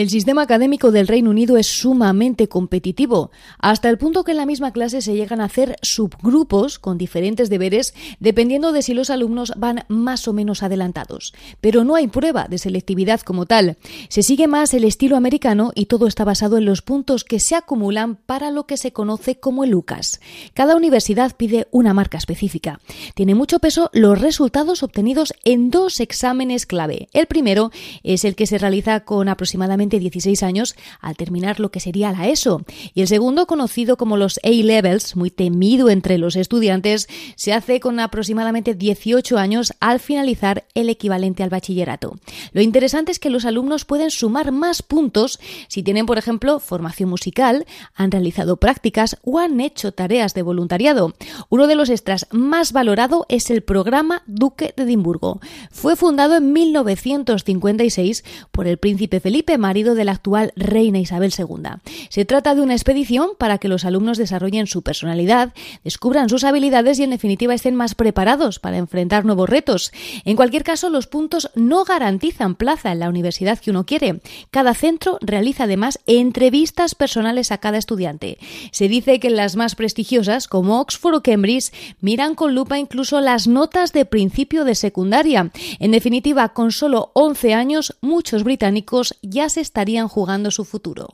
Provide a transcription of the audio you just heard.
El sistema académico del Reino Unido es sumamente competitivo, hasta el punto que en la misma clase se llegan a hacer subgrupos con diferentes deberes dependiendo de si los alumnos van más o menos adelantados. Pero no hay prueba de selectividad como tal. Se sigue más el estilo americano y todo está basado en los puntos que se acumulan para lo que se conoce como el UCAS. Cada universidad pide una marca específica. Tiene mucho peso los resultados obtenidos en dos exámenes clave. El primero es el que se realiza con aproximadamente 16 años al terminar lo que sería la ESO. Y el segundo, conocido como los A-Levels, muy temido entre los estudiantes, se hace con aproximadamente 18 años al finalizar el equivalente al bachillerato. Lo interesante es que los alumnos pueden sumar más puntos si tienen, por ejemplo, formación musical, han realizado prácticas o han hecho tareas de voluntariado. Uno de los extras más valorado es el programa Duque de Edimburgo. Fue fundado en 1956 por el príncipe Felipe marido de la actual reina Isabel II. Se trata de una expedición para que los alumnos desarrollen su personalidad, descubran sus habilidades y en definitiva estén más preparados para enfrentar nuevos retos. En cualquier caso, los puntos no garantizan plaza en la universidad que uno quiere. Cada centro realiza además entrevistas personales a cada estudiante. Se dice que las más prestigiosas, como Oxford o Cambridge, miran con lupa incluso las notas de principio de secundaria. En definitiva, con solo 11 años, muchos británicos ya se estarían jugando su futuro.